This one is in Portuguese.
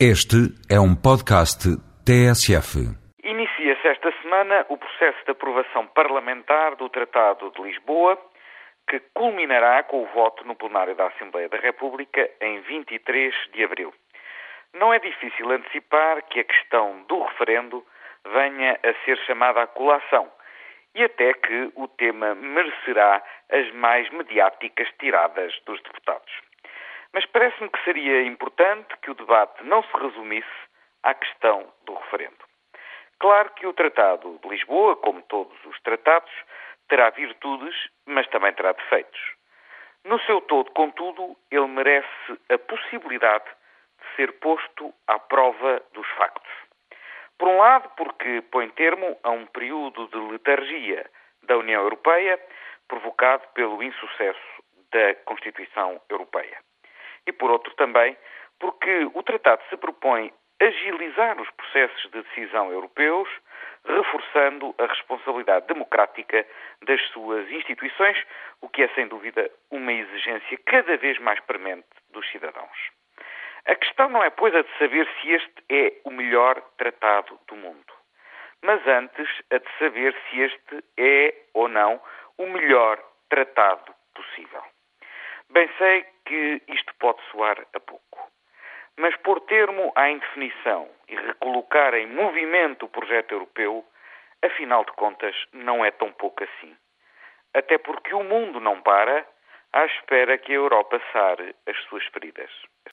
Este é um podcast TSF. Inicia-se esta semana o processo de aprovação parlamentar do Tratado de Lisboa, que culminará com o voto no plenário da Assembleia da República em 23 de abril. Não é difícil antecipar que a questão do referendo venha a ser chamada à colação e até que o tema merecerá as mais mediáticas tiradas dos deputados. Mas parece-me que seria importante que o debate não se resumisse à questão do referendo. Claro que o Tratado de Lisboa, como todos os tratados, terá virtudes, mas também terá defeitos. No seu todo, contudo, ele merece a possibilidade de ser posto à prova dos factos. Por um lado, porque põe termo a um período de letargia da União Europeia provocado pelo insucesso da Constituição Europeia e, por outro, também porque o Tratado se propõe agilizar os processos de decisão europeus, reforçando a responsabilidade democrática das suas instituições, o que é, sem dúvida, uma exigência cada vez mais premente dos cidadãos. A questão não é, pois, a de saber se este é o melhor tratado do mundo, mas antes a de saber se este é ou não o melhor tratado possível. Bem sei que isto pode soar a pouco, mas pôr termo à indefinição e recolocar em movimento o projeto europeu, afinal de contas, não é tão pouco assim. Até porque o mundo não para à espera que a Europa sare as suas feridas.